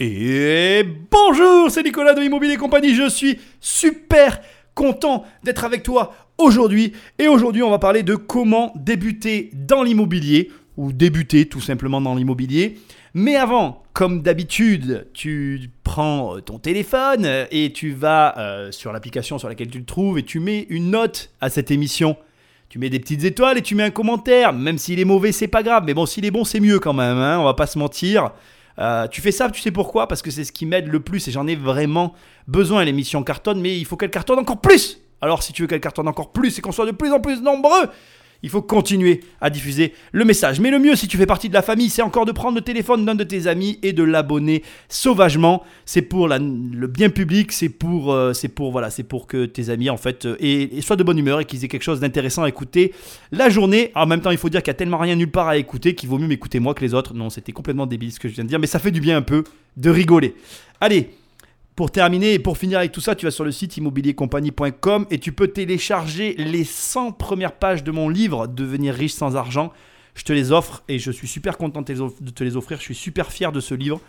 Et bonjour, c'est Nicolas de Immobilier Compagnie. Je suis super content d'être avec toi aujourd'hui. Et aujourd'hui, on va parler de comment débuter dans l'immobilier ou débuter tout simplement dans l'immobilier. Mais avant, comme d'habitude, tu prends ton téléphone et tu vas euh, sur l'application sur laquelle tu le trouves et tu mets une note à cette émission. Tu mets des petites étoiles et tu mets un commentaire. Même s'il est mauvais, c'est pas grave. Mais bon, s'il est bon, c'est mieux quand même. Hein on va pas se mentir. Euh, tu fais ça, tu sais pourquoi? Parce que c'est ce qui m'aide le plus et j'en ai vraiment besoin. L'émission cartonne, mais il faut qu'elle cartonne encore plus. Alors si tu veux qu'elle cartonne encore plus et qu'on soit de plus en plus nombreux, il faut continuer à diffuser le message. Mais le mieux, si tu fais partie de la famille, c'est encore de prendre le téléphone d'un de tes amis et de l'abonner sauvagement. C'est pour le bien public, c'est pour, euh, c'est pour, voilà, c'est pour que tes amis en fait euh, soient de bonne humeur et qu'ils aient quelque chose d'intéressant à écouter la journée. En même temps, il faut dire qu'il y a tellement rien nulle part à écouter qu'il vaut mieux m'écouter moi que les autres. Non, c'était complètement débile ce que je viens de dire, mais ça fait du bien un peu de rigoler. Allez, pour terminer et pour finir avec tout ça, tu vas sur le site immobiliercompagnie.com et tu peux télécharger les 100 premières pages de mon livre Devenir riche sans argent. Je te les offre et je suis super content de te les offrir. Je suis super fier de ce livre.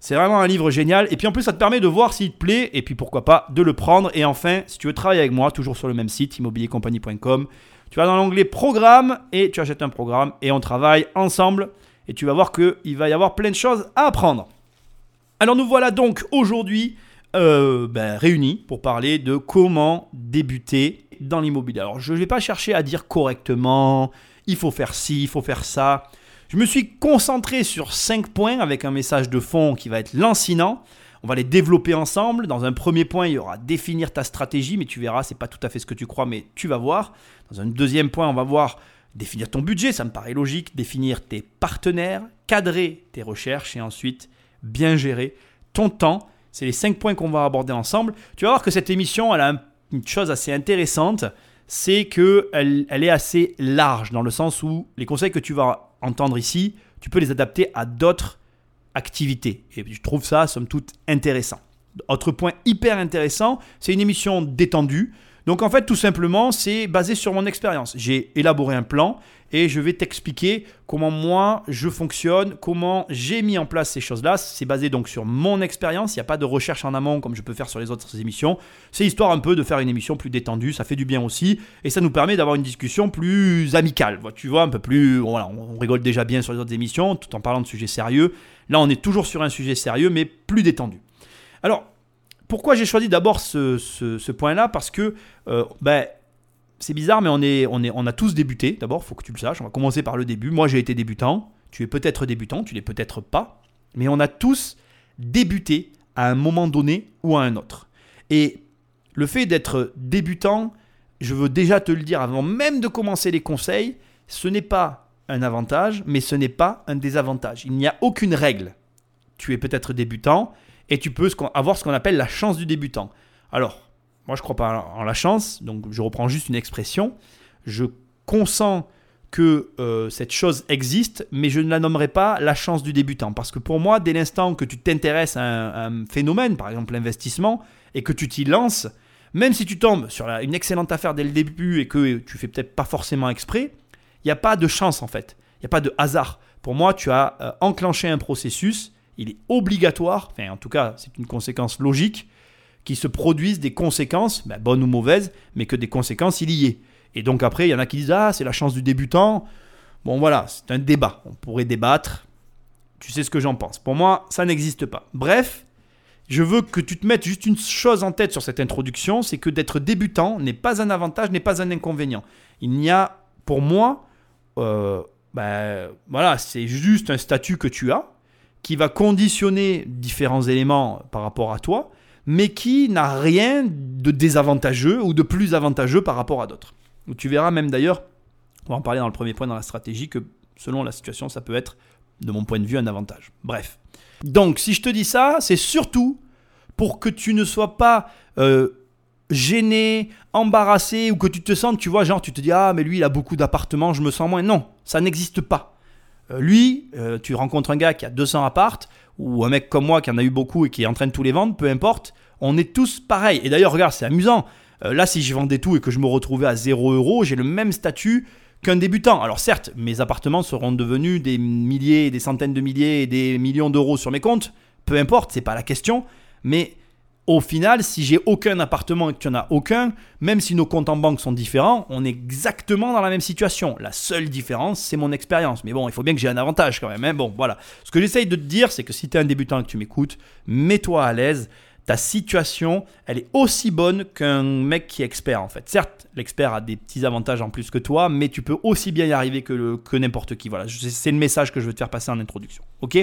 C'est vraiment un livre génial. Et puis en plus, ça te permet de voir s'il te plaît et puis pourquoi pas de le prendre. Et enfin, si tu veux travailler avec moi, toujours sur le même site immobiliercompagnie.com, tu vas dans l'onglet programme et tu achètes un programme et on travaille ensemble. Et tu vas voir qu'il va y avoir plein de choses à apprendre. Alors nous voilà donc aujourd'hui euh, ben, réunis pour parler de comment débuter dans l'immobilier. Alors je ne vais pas chercher à dire correctement, il faut faire ci, il faut faire ça. Je me suis concentré sur cinq points avec un message de fond qui va être lancinant. On va les développer ensemble. Dans un premier point, il y aura définir ta stratégie, mais tu verras, c'est pas tout à fait ce que tu crois, mais tu vas voir. Dans un deuxième point, on va voir définir ton budget, ça me paraît logique, définir tes partenaires, cadrer tes recherches et ensuite bien gérer ton temps c'est les cinq points qu'on va aborder ensemble. Tu vas voir que cette émission, elle a une chose assez intéressante, c'est qu'elle elle est assez large, dans le sens où les conseils que tu vas entendre ici, tu peux les adapter à d'autres activités. Et je trouve ça, somme toute, intéressant. Autre point hyper intéressant, c'est une émission détendue. Donc en fait, tout simplement, c'est basé sur mon expérience. J'ai élaboré un plan et je vais t'expliquer comment moi je fonctionne, comment j'ai mis en place ces choses-là. C'est basé donc sur mon expérience. Il n'y a pas de recherche en amont comme je peux faire sur les autres émissions. C'est histoire un peu de faire une émission plus détendue. Ça fait du bien aussi et ça nous permet d'avoir une discussion plus amicale. Tu vois, un peu plus. Voilà, on rigole déjà bien sur les autres émissions tout en parlant de sujets sérieux. Là, on est toujours sur un sujet sérieux mais plus détendu. Alors, pourquoi j'ai choisi d'abord ce, point-là? Parce que euh, ben, c'est bizarre, mais on, est, on, est, on a tous débuté. D'abord, faut que tu le saches. On va commencer par le début. Moi, j'ai été débutant. Tu es peut-être débutant, tu l'es peut-être pas. Mais on a tous débuté à un moment donné ou à un autre. Et le fait d'être débutant, je veux déjà te le dire avant même de commencer les conseils, ce n'est pas un avantage, mais ce n'est pas un désavantage. Il n'y a aucune règle. Tu es peut-être débutant, et tu peux avoir ce qu'on appelle la chance du débutant. Alors, moi je crois pas en la chance, donc je reprends juste une expression. Je consens que euh, cette chose existe, mais je ne la nommerai pas la chance du débutant. Parce que pour moi, dès l'instant que tu t'intéresses à, un phénomène, par exemple l'investissement, et que tu t'y lances, même si tu tombes sur une excellente affaire dès le début et que tu fais peut-être pas forcément exprès, il n'y a pas de chance en fait. Il n'y a pas de hasard. Pour moi, tu as euh, enclenché un processus il est obligatoire, enfin en tout cas c'est une conséquence logique, qu'il se produisent des conséquences, ben, bonnes ou mauvaises, mais que des conséquences il y ait. Et donc après, il y en a qui disent Ah, c'est la chance du débutant. Bon voilà, c'est un débat. On pourrait débattre. Tu sais ce que j'en pense. Pour moi, ça n'existe pas. Bref, je veux que tu te mettes juste une chose en tête sur cette introduction, c'est que d'être débutant n'est pas un avantage, n'est pas un inconvénient. Il n'y a, pour moi, euh, ben, voilà, c'est juste un statut que tu as, qui va conditionner différents éléments par rapport à toi, mais qui n'a rien de désavantageux ou de plus avantageux par rapport à d'autres. Tu verras même d'ailleurs, on va en parler dans le premier point dans la stratégie, que selon la situation, ça peut être, de mon point de vue, un avantage. Bref. Donc, si je te dis ça, c'est surtout pour que tu ne sois pas euh, gêné, embarrassé, ou que tu te sentes, tu vois, genre, tu te dis, ah, mais lui, il a beaucoup d'appartements, je me sens moins. Non, ça n'existe pas. Euh, lui, euh, tu rencontres un gars qui a 200 appartes, ou un mec comme moi qui en a eu beaucoup et qui est en train de tous les vendre, peu importe, on est tous pareils. Et d'ailleurs, regarde, c'est amusant. Euh, là, si je vendais tout et que je me retrouvais à 0 euros, j'ai le même statut qu'un débutant. Alors certes, mes appartements seront devenus des milliers, des centaines de milliers et des millions d'euros sur mes comptes, peu importe, c'est pas la question. Mais au final, si j'ai aucun appartement et que tu n'en as aucun, même si nos comptes en banque sont différents, on est exactement dans la même situation. La seule différence, c'est mon expérience. Mais bon, il faut bien que j'ai un avantage quand même. Hein. Bon, voilà. Ce que j'essaye de te dire, c'est que si tu es un débutant et que tu m'écoutes, mets-toi à l'aise. Ta situation, elle est aussi bonne qu'un mec qui est expert en fait. Certes, l'expert a des petits avantages en plus que toi, mais tu peux aussi bien y arriver que, que n'importe qui. Voilà, c'est le message que je veux te faire passer en introduction. Ok?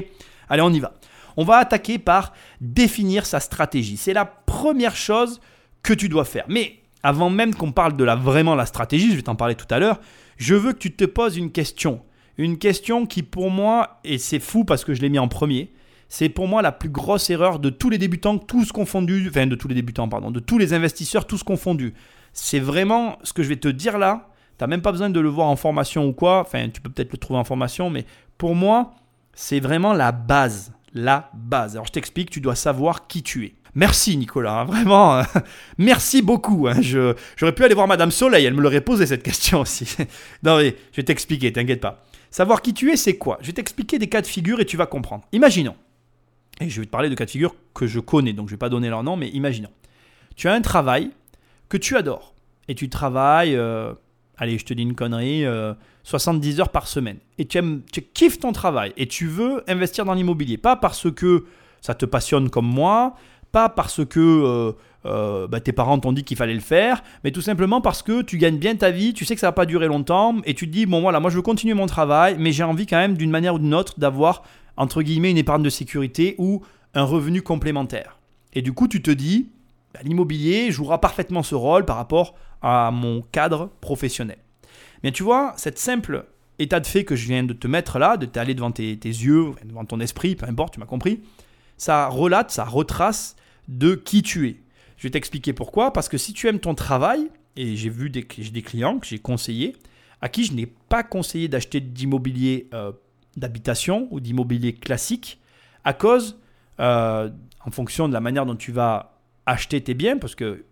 Allez, on y va. On va attaquer par définir sa stratégie. C'est la première chose que tu dois faire. Mais avant même qu'on parle de la, vraiment la stratégie, je vais t'en parler tout à l'heure, je veux que tu te poses une question. Une question qui pour moi, et c'est fou parce que je l'ai mis en premier, c'est pour moi la plus grosse erreur de tous les débutants, tous confondus, enfin de tous les débutants, pardon, de tous les investisseurs, tous confondus. C'est vraiment ce que je vais te dire là. Tu n'as même pas besoin de le voir en formation ou quoi. Enfin, tu peux peut-être le trouver en formation, mais pour moi, c'est vraiment la base la base. Alors je t'explique, tu dois savoir qui tu es. Merci Nicolas, hein, vraiment, euh, merci beaucoup. Hein. J'aurais pu aller voir Madame Soleil, elle me l'aurait posé cette question aussi. non mais je vais t'expliquer, t'inquiète pas. Savoir qui tu es, c'est quoi? Je vais t'expliquer des cas de figure et tu vas comprendre. Imaginons, et je vais te parler de cas de figure que je connais, donc je ne vais pas donner leur nom, mais imaginons. Tu as un travail que tu adores et tu travailles, euh, allez, je te dis une connerie, 70 euh, heures par semaine. Et tu, aimes, tu kiffes ton travail et tu veux investir dans l'immobilier. Pas parce que ça te passionne comme moi, pas parce que euh, euh, bah, tes parents t'ont dit qu'il fallait le faire, mais tout simplement parce que tu gagnes bien ta vie, tu sais que ça va pas durer longtemps, et tu te dis, bon voilà, moi je veux continuer mon travail, mais j'ai envie quand même d'une manière ou d'une autre d'avoir, entre guillemets, une épargne de sécurité ou un revenu complémentaire. Et du coup, tu te dis, bah, l'immobilier jouera parfaitement ce rôle par rapport à mon cadre professionnel. Mais tu vois, cette simple état de fait que je viens de te mettre là, de t'aller devant tes, yeux, devant ton esprit, peu importe, tu m'as compris, ça relate, ça retrace de qui tu es. Je vais t'expliquer pourquoi. Parce que si tu aimes ton travail, et j'ai vu des, clients que j'ai conseillés, à qui je n'ai pas conseillé d'acheter d'immobilier euh, d'habitation ou d'immobilier classique, à cause, euh, en fonction de la manière dont tu vas acheter tes biens, parce que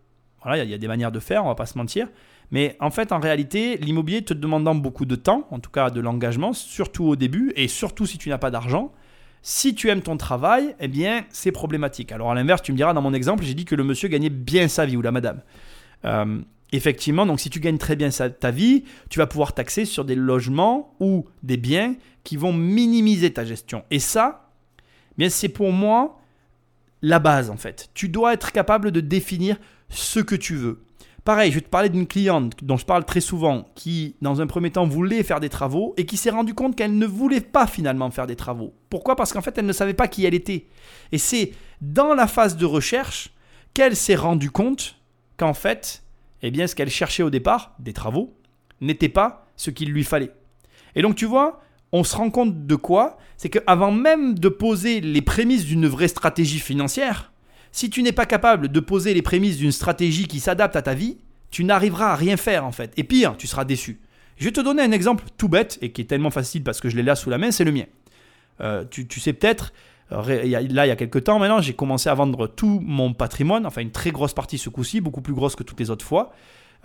voilà, il y, a des manières de faire, on va pas se mentir. Mais en fait, en réalité, l'immobilier te demandant beaucoup de temps, en tout cas de l'engagement, surtout au début, et surtout si tu n'as pas d'argent, si tu aimes ton travail, eh bien, c'est problématique. Alors à l'inverse, tu me diras, dans mon exemple, j'ai dit que le monsieur gagnait bien sa vie, ou la madame. Euh, effectivement, donc si tu gagnes très bien ta vie, tu vas pouvoir taxer sur des logements ou des biens qui vont minimiser ta gestion. Et ça, eh bien c'est pour moi la base en fait. Tu dois être capable de définir ce que tu veux. Pareil, je vais te parler d'une cliente dont je parle très souvent, qui dans un premier temps voulait faire des travaux et qui s'est rendu compte qu'elle ne voulait pas finalement faire des travaux. Pourquoi? Parce qu'en fait, elle ne savait pas qui elle était. Et c'est dans la phase de recherche qu'elle s'est rendue compte qu'en fait, eh bien, ce qu'elle cherchait au départ, des travaux, n'était pas ce qu'il lui fallait. Et donc, tu vois, on se rend compte de quoi? C'est qu'avant même de poser les prémices d'une vraie stratégie financière, si tu n'es pas capable de poser les prémices d'une stratégie qui s'adapte à ta vie, tu n'arriveras à rien faire en fait. Et pire, tu seras déçu. Je vais te donner un exemple tout bête et qui est tellement facile parce que je l'ai là sous la main, c'est le mien. Euh, tu, sais peut-être, euh, là il y a quelques temps maintenant, j'ai commencé à vendre tout mon patrimoine, enfin une très grosse partie ce coup-ci, beaucoup plus grosse que toutes les autres fois.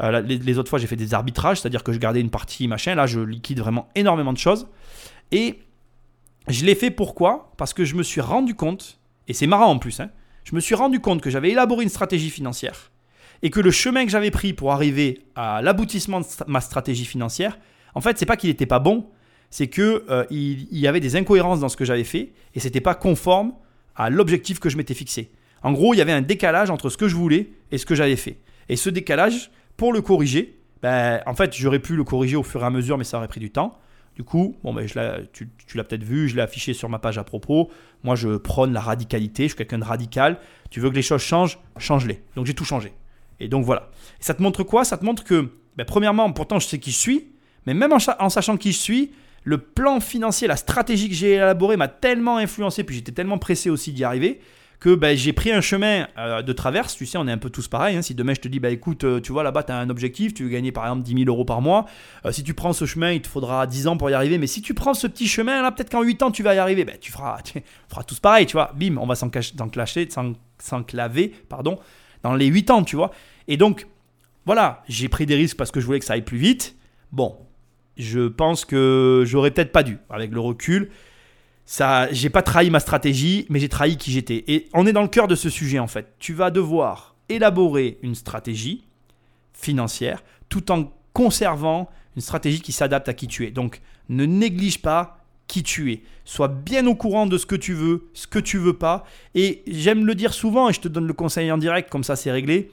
Euh, les, autres fois j'ai fait des arbitrages, c'est-à-dire que je gardais une partie machin, là je liquide vraiment énormément de choses. Et je l'ai fait pourquoi? Parce que je me suis rendu compte, et c'est marrant en plus, hein, je me suis rendu compte que j'avais élaboré une stratégie financière et que le chemin que j'avais pris pour arriver à l'aboutissement de ma stratégie financière, en fait, c'est pas qu'il n'était pas bon, c'est que euh, il, y avait des incohérences dans ce que j'avais fait et c'était pas conforme à l'objectif que je m'étais fixé. En gros, il y avait un décalage entre ce que je voulais et ce que j'avais fait. Et ce décalage, pour le corriger, ben, en fait, j'aurais pu le corriger au fur et à mesure, mais ça aurait pris du temps. Du coup, bon, ben, je tu, tu l'as peut-être vu, je l'ai affiché sur ma page à propos. Moi, je prône la radicalité, je suis quelqu'un de radical. Tu veux que les choses changent, change-les. Donc j'ai tout changé. Et donc voilà. Et ça te montre quoi? Ça te montre que, ben, premièrement, pourtant je sais qui je suis, mais même en, en sachant qui je suis, le plan financier, la stratégie que j'ai élaborée m'a tellement influencé, puis j'étais tellement pressé aussi d'y arriver, que bah, j'ai pris un chemin euh, de traverse. Tu sais, on est un peu tous pareils. Hein. Si demain je te dis, bah écoute, euh, tu vois là-bas, tu as un objectif, tu veux gagner par exemple 10 000 euros par mois. Euh, si tu prends ce chemin, il te faudra 10 ans pour y arriver. Mais si tu prends ce petit chemin là, peut-être qu'en 8 ans tu vas y arriver. Bah, tu feras, tu tous pareil, tu vois. Bim, on va s'enclaver, pardon, dans les 8 ans, tu vois. Et donc, voilà, j'ai pris des risques parce que je voulais que ça aille plus vite. Bon, je pense que j'aurais peut-être pas dû, avec le recul ça, j'ai pas trahi ma stratégie, mais j'ai trahi qui j'étais. Et on est dans le cœur de ce sujet en fait. Tu vas devoir élaborer une stratégie financière tout en conservant une stratégie qui s'adapte à qui tu es. Donc, ne néglige pas qui tu es. Sois bien au courant de ce que tu veux, ce que tu veux pas. Et j'aime le dire souvent, et je te donne le conseil en direct, comme ça c'est réglé.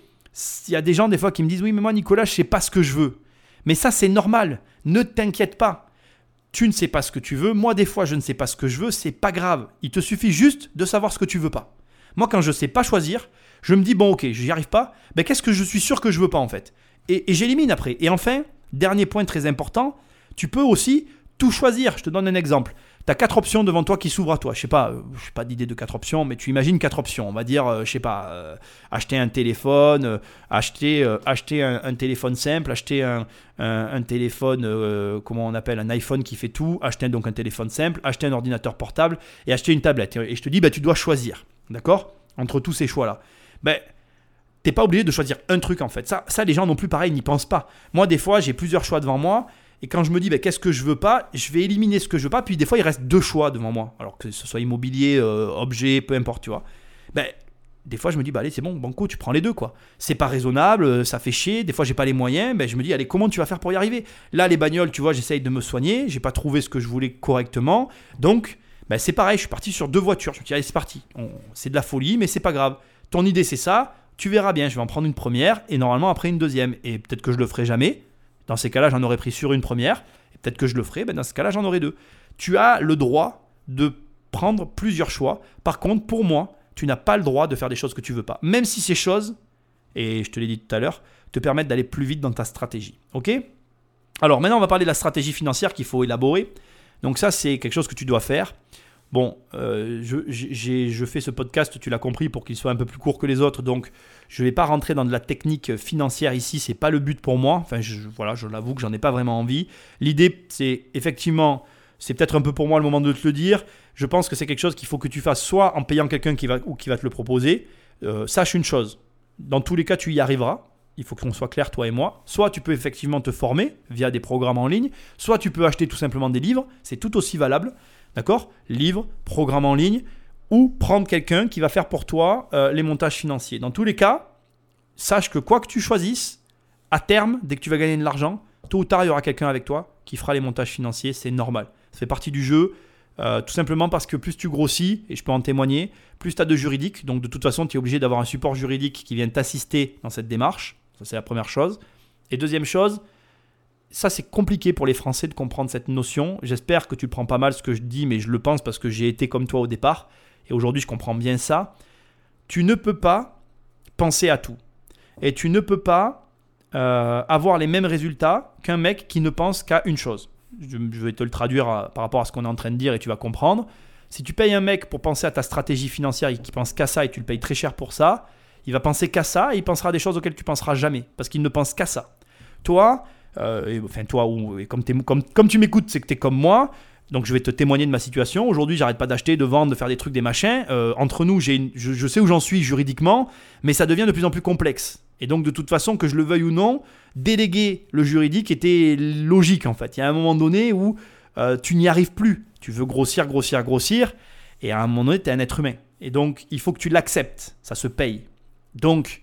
Il y a des gens des fois qui me disent Oui, mais moi, Nicolas, je sais pas ce que je veux. Mais ça, c'est normal. Ne t'inquiète pas. Tu ne sais pas ce que tu veux. Moi, des fois, je ne sais pas ce que je veux. C'est pas grave. Il te suffit juste de savoir ce que tu veux pas. Moi, quand je ne sais pas choisir, je me dis Bon, ok, je n'y arrive pas. Ben, qu'est-ce que je suis sûr que je veux pas en fait? Et j'élimine après. Et enfin, dernier point très important, tu peux aussi tout choisir. Je te donne un exemple. Tu as quatre options devant toi qui s'ouvrent à toi. Je sais pas, euh, je sais pas d'idée de quatre options, mais tu imagines quatre options. On va dire, euh, je sais pas, euh, acheter un téléphone, acheter, acheter un, téléphone simple, acheter un, un, téléphone, comment on appelle, un iPhone qui fait tout, acheter donc un téléphone simple, acheter un ordinateur portable et acheter une tablette. Et je te dis, bah, tu dois choisir, d'accord? Entre tous ces choix-là. Ben, t'es pas obligé de choisir un truc en fait. Ça, ça les gens non plus pareil, n'y pensent pas. Moi, des fois, j'ai plusieurs choix devant moi et quand je me dis, ben, qu'est-ce que je veux pas, je vais éliminer ce que je veux pas. Puis des fois, il reste deux choix devant moi. Alors que ce soit immobilier, euh, objet, peu importe, tu vois. Ben, des fois, je me dis, bah allez, c'est bon, banco, tu prends les deux, quoi. C'est pas raisonnable, euh, ça fait chier. Des fois, j'ai pas les moyens. Ben, je me dis, allez, comment tu vas faire pour y arriver? Là, les bagnoles, tu vois, j'essaye de me soigner. J'ai pas trouvé ce que je voulais correctement. Donc, ben, c'est pareil, je suis parti sur deux voitures. Je me dis, allez, c'est parti. C'est de la folie, mais c'est pas grave. Ton idée, c'est ça. Tu verras bien, je vais en prendre une première et normalement après une deuxième. Et peut-être que je le ferai jamais. Dans ces cas-là, j'en aurais pris sur une première. Et peut-être que je le ferai. Ben dans ce cas-là, j'en aurai deux. Tu as le droit de prendre plusieurs choix. Par contre, pour moi, tu n'as pas le droit de faire des choses que tu veux pas. Même si ces choses, et je te l'ai dit tout à l'heure, te permettent d'aller plus vite dans ta stratégie. Ok? Alors maintenant, on va parler de la stratégie financière qu'il faut élaborer. Donc ça, c'est quelque chose que tu dois faire. Bon, euh, je, fais ce podcast, tu l'as compris, pour qu'il soit un peu plus court que les autres, donc je ne vais pas rentrer dans de la technique financière ici, c'est pas le but pour moi. Enfin, je, voilà, je l'avoue que j'en ai pas vraiment envie. L'idée, c'est effectivement, c'est peut-être un peu pour moi le moment de te le dire. Je pense que c'est quelque chose qu'il faut que tu fasses soit en payant quelqu'un qui va ou qui va te le proposer. Euh, sache une chose, dans tous les cas, tu y arriveras. Il faut qu'on soit clair, toi et moi. Soit tu peux effectivement te former via des programmes en ligne, soit tu peux acheter tout simplement des livres. C'est tout aussi valable. D'accord? Livre, programme en ligne, ou prendre quelqu'un qui va faire pour toi euh, les montages financiers. Dans tous les cas, sache que quoi que tu choisisses, à terme, dès que tu vas gagner de l'argent, tôt ou tard, il y aura quelqu'un avec toi qui fera les montages financiers. C'est normal. Ça fait partie du jeu. Euh, tout simplement parce que plus tu grossis, et je peux en témoigner, plus tu as de juridique. Donc de toute façon, tu es obligé d'avoir un support juridique qui vienne t'assister dans cette démarche. Ça, c'est la première chose. Et deuxième chose, ça, c'est compliqué pour les Français de comprendre cette notion. J'espère que tu prends pas mal ce que je dis, mais je le pense parce que j'ai été comme toi au départ. Et aujourd'hui, je comprends bien ça. Tu ne peux pas penser à tout. Et tu ne peux pas euh, avoir les mêmes résultats qu'un mec qui ne pense qu'à une chose. Je, vais te le traduire euh, par rapport à ce qu'on est en train de dire et tu vas comprendre. Si tu payes un mec pour penser à ta stratégie financière et qui pense qu'à ça et tu le payes très cher pour ça, il va penser qu'à ça et il pensera à des choses auxquelles tu penseras jamais parce qu'il ne pense qu'à ça. Toi, euh, enfin toi, ou, comme, tu m'écoutes, c'est que tu es comme moi. Donc je vais te témoigner de ma situation. Aujourd'hui, j'arrête pas d'acheter, de vendre, de faire des trucs, des machins. Euh, entre nous, j'ai je, sais où j'en suis juridiquement, mais ça devient de plus en plus complexe. Et donc de toute façon, que je le veuille ou non, déléguer le juridique était logique en fait. Il y a un moment donné où euh, tu n'y arrives plus. Tu veux grossir, grossir, grossir, et à un moment donné, tu es un être humain. Et donc il faut que tu l'acceptes. Ça se paye. Donc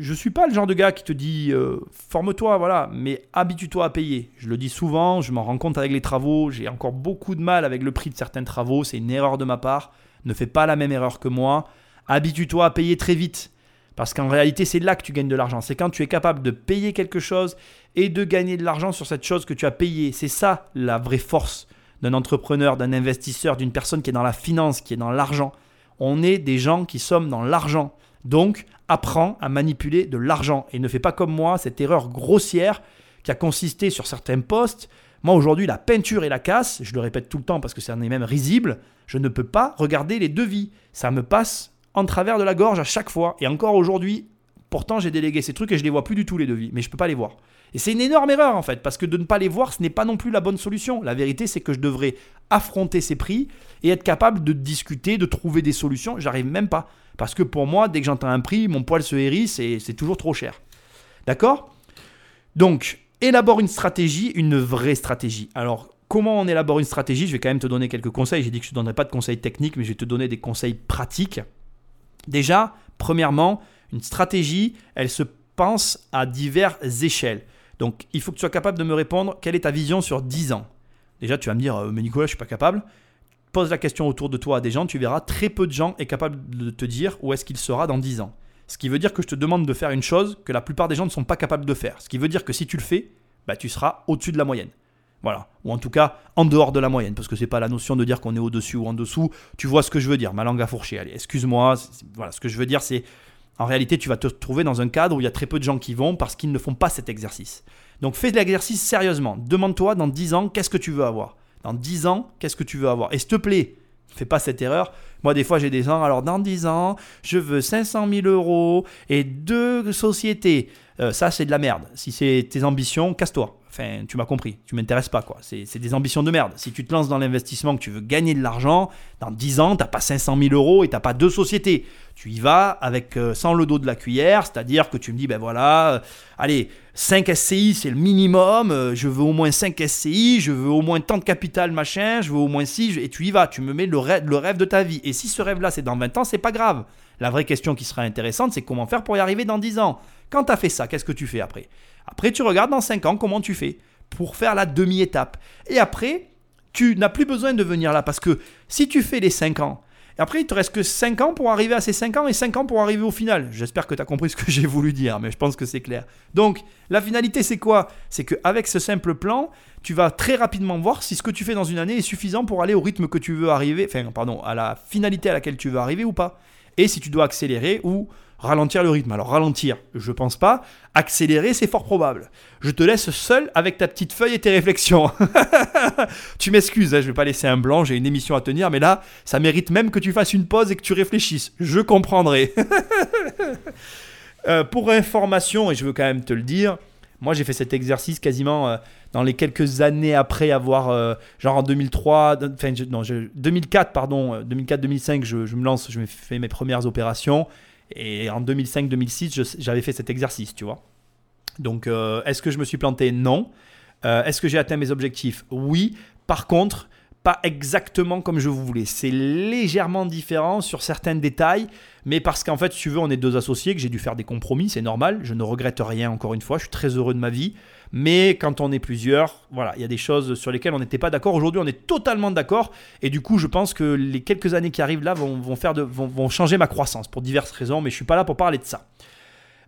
je suis pas le genre de gars qui te dit euh, forme-toi, voilà, mais habitue-toi à payer. Je le dis souvent, je m'en rends compte avec les travaux, j'ai encore beaucoup de mal avec le prix de certains travaux, c'est une erreur de ma part. Ne fais pas la même erreur que moi. Habitue-toi à payer très vite. Parce qu'en réalité, c'est là que tu gagnes de l'argent. C'est quand tu es capable de payer quelque chose et de gagner de l'argent sur cette chose que tu as payée. C'est ça la vraie force d'un entrepreneur, d'un investisseur, d'une personne qui est dans la finance, qui est dans l'argent. On est des gens qui sommes dans l'argent. Donc, apprends à manipuler de l'argent et ne fais pas comme moi cette erreur grossière qui a consisté sur certains postes. Moi aujourd'hui, la peinture et la casse, je le répète tout le temps parce que ça en est même risible, je ne peux pas regarder les devis. Ça me passe en travers de la gorge à chaque fois. Et encore aujourd'hui, pourtant j'ai délégué ces trucs et je les vois plus du tout les devis, mais je ne peux pas les voir. Et c'est une énorme erreur en fait, parce que de ne pas les voir, ce n'est pas non plus la bonne solution. La vérité, c'est que je devrais affronter ces prix et être capable de discuter, de trouver des solutions. J'arrive même pas. Parce que pour moi, dès que j'entends un prix, mon poil se hérisse et c'est toujours trop cher. D'accord? Donc, élabore une stratégie, une vraie stratégie. Alors, comment on élabore une stratégie? Je vais quand même te donner quelques conseils. J'ai dit que je ne te donnerais pas de conseils techniques, mais je vais te donner des conseils pratiques. Déjà, premièrement, une stratégie, elle se pense à diverses échelles. Donc, il faut que tu sois capable de me répondre quelle est ta vision sur 10 ans? Déjà, tu vas me dire, euh, mais Nicolas, je ne suis pas capable. Pose la question autour de toi à des gens, tu verras, très peu de gens est capable de te dire où est-ce qu'il sera dans 10 ans. Ce qui veut dire que je te demande de faire une chose que la plupart des gens ne sont pas capables de faire. Ce qui veut dire que si tu le fais, bah, tu seras au-dessus de la moyenne. Voilà. Ou en tout cas, en dehors de la moyenne. Parce que c'est pas la notion de dire qu'on est au-dessus ou en dessous. Tu vois ce que je veux dire. Ma langue a fourché. Allez, excuse-moi. Voilà. Ce que je veux dire, c'est. En réalité, tu vas te trouver dans un cadre où il y a très peu de gens qui vont parce qu'ils ne font pas cet exercice. Donc fais l'exercice sérieusement. Demande-toi dans 10 ans, qu'est-ce que tu veux avoir? Dans 10 ans, qu'est-ce que tu veux avoir? Et s'il te plaît, fais pas cette erreur. Moi, des fois, j'ai des gens, alors dans 10 ans, je veux 500 000 euros et deux sociétés. Euh, ça, c'est de la merde. Si c'est tes ambitions, casse-toi. Enfin, tu m'as compris, tu m'intéresses pas, quoi. C'est des ambitions de merde. Si tu te lances dans l'investissement, que tu veux gagner de l'argent, dans 10 ans, tu n'as pas 500 000 euros et tu n'as pas deux sociétés. Tu y vas avec euh, sans le dos de la cuillère, c'est-à-dire que tu me dis, ben voilà, euh, allez, 5 SCI, c'est le minimum, euh, je veux au moins 5 SCI, je veux au moins tant de capital, machin, je veux au moins 6, et tu y vas, tu me mets le rêve, le de ta vie. Et si ce rêve-là, c'est dans 20 ans, c'est pas grave. La vraie question qui sera intéressante, c'est comment faire pour y arriver dans 10 ans. Quand tu as fait ça, qu'est-ce que tu fais après? Après, tu regardes dans 5 ans comment tu fais pour faire la demi-étape. Et après, tu n'as plus besoin de venir là parce que si tu fais les 5 ans, après, il te reste que 5 ans pour arriver à ces 5 ans et 5 ans pour arriver au final. J'espère que tu as compris ce que j'ai voulu dire, mais je pense que c'est clair. Donc, la finalité, c'est quoi? C'est qu'avec ce simple plan, tu vas très rapidement voir si ce que tu fais dans une année est suffisant pour aller au rythme que tu veux arriver, enfin, pardon, à la finalité à laquelle tu veux arriver ou pas. Et si tu dois accélérer ou ralentir le rythme. Alors ralentir, je pense pas. Accélérer, c'est fort probable. Je te laisse seul avec ta petite feuille et tes réflexions. tu m'excuses, hein, je vais pas laisser un blanc, j'ai une émission à tenir, mais là, ça mérite même que tu fasses une pause et que tu réfléchisses. Je comprendrai. Euh, pour information, et je veux quand même te le dire, moi j'ai fait cet exercice quasiment euh, dans les quelques années après avoir, euh, genre en 2003, enfin non, 2004 pardon, 2004-2005, je, je, me lance, je fais mes premières opérations. Et en 2005-2006, j'avais fait cet exercice, tu vois. Donc, euh, est-ce que je me suis planté? Non. Euh, est-ce que j'ai atteint mes objectifs? Oui. Par contre, pas exactement comme je voulais. C'est légèrement différent sur certains détails, mais parce qu'en fait, si tu veux, on est deux associés, que j'ai dû faire des compromis, c'est normal. Je ne regrette rien, encore une fois. Je suis très heureux de ma vie. Mais quand on est plusieurs, voilà, il y a des choses sur lesquelles on n'était pas d'accord. Aujourd'hui, on est totalement d'accord. Et du coup, je pense que les quelques années qui arrivent là vont, vont, changer ma croissance pour diverses raisons. Mais je ne suis pas là pour parler de ça.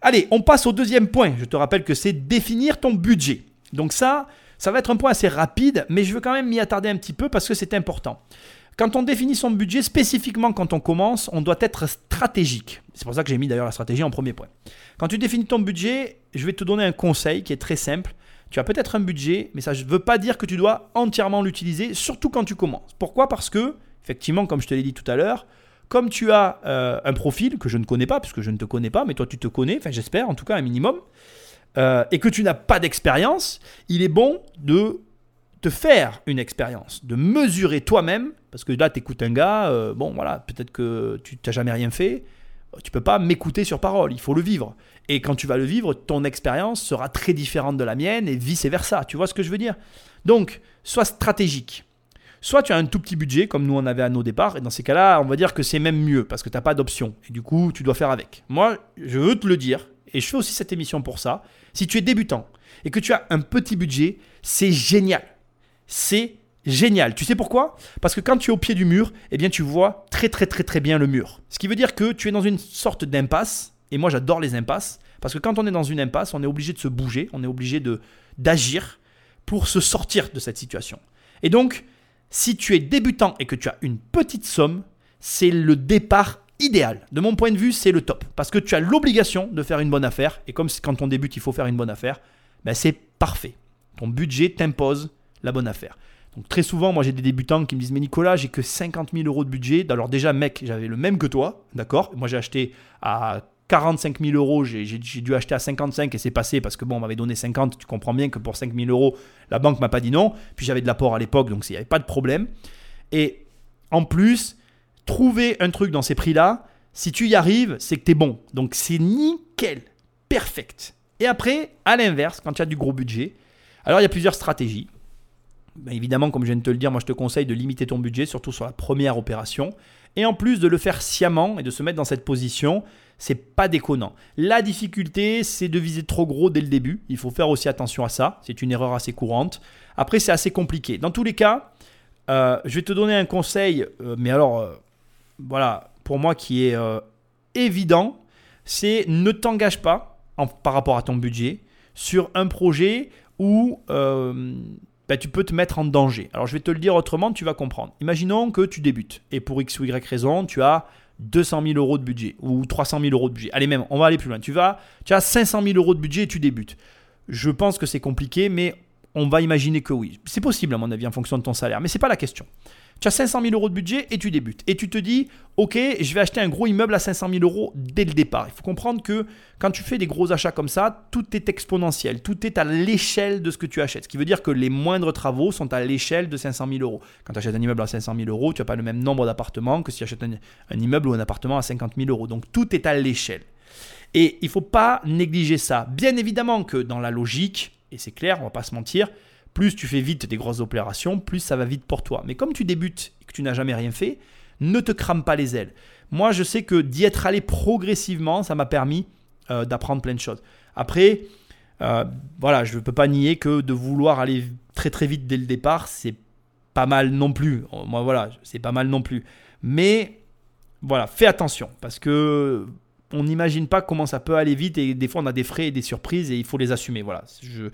Allez, on passe au deuxième point. Je te rappelle que c'est définir ton budget. Donc ça, ça va être un point assez rapide, mais je veux quand même m'y attarder un petit peu parce que c'est important. Quand on définit son budget, spécifiquement quand on commence, on doit être stratégique. C'est pour ça que j'ai mis d'ailleurs la stratégie en premier point. Quand tu définis ton budget, je vais te donner un conseil qui est très simple. Tu as peut-être un budget, mais ça ne veut pas dire que tu dois entièrement l'utiliser, surtout quand tu commences. Pourquoi? Parce que, effectivement, comme je te l'ai dit tout à l'heure, comme tu as euh, un profil que je ne connais pas, puisque je ne te connais pas, mais toi tu te connais, enfin j'espère en tout cas un minimum, euh, et que tu n'as pas d'expérience, il est bon de te faire une expérience, de mesurer toi-même, parce que là, tu écoutes un gars, euh, bon, voilà, peut-être que tu n'as jamais rien fait, tu peux pas m'écouter sur parole, il faut le vivre. Et quand tu vas le vivre, ton expérience sera très différente de la mienne et vice-versa. Tu vois ce que je veux dire? Donc, sois stratégique. Soit tu as un tout petit budget, comme nous on avait à nos départs, et dans ces cas-là, on va dire que c'est même mieux, parce que tu n'as pas d'option. Et du coup, tu dois faire avec. Moi, je veux te le dire, et je fais aussi cette émission pour ça. Si tu es débutant et que tu as un petit budget, c'est génial c'est génial. Tu sais pourquoi? Parce que quand tu es au pied du mur, eh bien tu vois très très très très bien le mur. Ce qui veut dire que tu es dans une sorte d'impasse. Et moi j'adore les impasses parce que quand on est dans une impasse, on est obligé de se bouger, on est obligé de d'agir pour se sortir de cette situation. Et donc, si tu es débutant et que tu as une petite somme, c'est le départ idéal. De mon point de vue, c'est le top. Parce que tu as l'obligation de faire une bonne affaire. Et comme quand on débute, il faut faire une bonne affaire, ben c'est parfait. Ton budget t'impose la bonne affaire. Donc très souvent, moi j'ai des débutants qui me disent mais Nicolas, j'ai que 50 000 euros de budget. Alors déjà mec, j'avais le même que toi, d'accord? Moi j'ai acheté à 45 000 euros, j'ai dû acheter à 55 et c'est passé parce que bon, on m'avait donné 50. Tu comprends bien que pour 5 000 euros, la banque m'a pas dit non. Puis j'avais de l'apport à l'époque, donc il n'y avait pas de problème. Et en plus, trouver un truc dans ces prix-là, si tu y arrives, c'est que tu es bon. Donc c'est nickel, perfect. Et après, à l'inverse, quand tu as du gros budget, alors il y a plusieurs stratégies. Ben, évidemment, comme je viens de te le dire, moi je te conseille de limiter ton budget, surtout sur la première opération. Et en plus de le faire sciemment et de se mettre dans cette position, c'est pas déconnant. La difficulté, c'est de viser trop gros dès le début. Il faut faire aussi attention à ça. C'est une erreur assez courante. Après, c'est assez compliqué. Dans tous les cas, euh, je vais te donner un conseil, euh, mais alors, euh, voilà, pour moi qui est évident, c'est ne t'engage pas par rapport à ton budget sur un projet où bah, tu peux te mettre en danger. Alors je vais te le dire autrement, tu vas comprendre. Imaginons que tu débutes et pour X ou Y raison, tu as 200 000 euros de budget ou 300 000 euros de budget. Allez même, on va aller plus loin. Tu, vas, tu as 500 000 euros de budget et tu débutes. Je pense que c'est compliqué, mais on va imaginer que oui. C'est possible à mon avis en fonction de ton salaire, mais ce n'est pas la question. Tu as 500 000 euros de budget et tu débutes. Et tu te dis, ok, je vais acheter un gros immeuble à 500 000 euros dès le départ. Il faut comprendre que quand tu fais des gros achats comme ça, tout est exponentiel, tout est à l'échelle de ce que tu achètes. Ce qui veut dire que les moindres travaux sont à l'échelle de 500 000 euros. Quand tu achètes un immeuble à 500 000 euros, tu n'as pas le même nombre d'appartements que si tu achètes un, un immeuble ou un appartement à 50 000 euros. Donc tout est à l'échelle. Et il ne faut pas négliger ça. Bien évidemment que dans la logique, et c'est clair, on va pas se mentir, plus tu fais vite des grosses opérations, plus ça va vite pour toi. Mais comme tu débutes et que tu n'as jamais rien fait, ne te crame pas les ailes. Moi, je sais que d'y être allé progressivement, ça m'a permis euh, d'apprendre plein de choses. Après, euh, voilà, je ne peux pas nier que de vouloir aller très très vite dès le départ, c'est pas mal non plus. Moi, voilà, c'est pas mal non plus. Mais voilà, fais attention parce que on n'imagine pas comment ça peut aller vite et des fois on a des frais et des surprises et il faut les assumer. Voilà, je,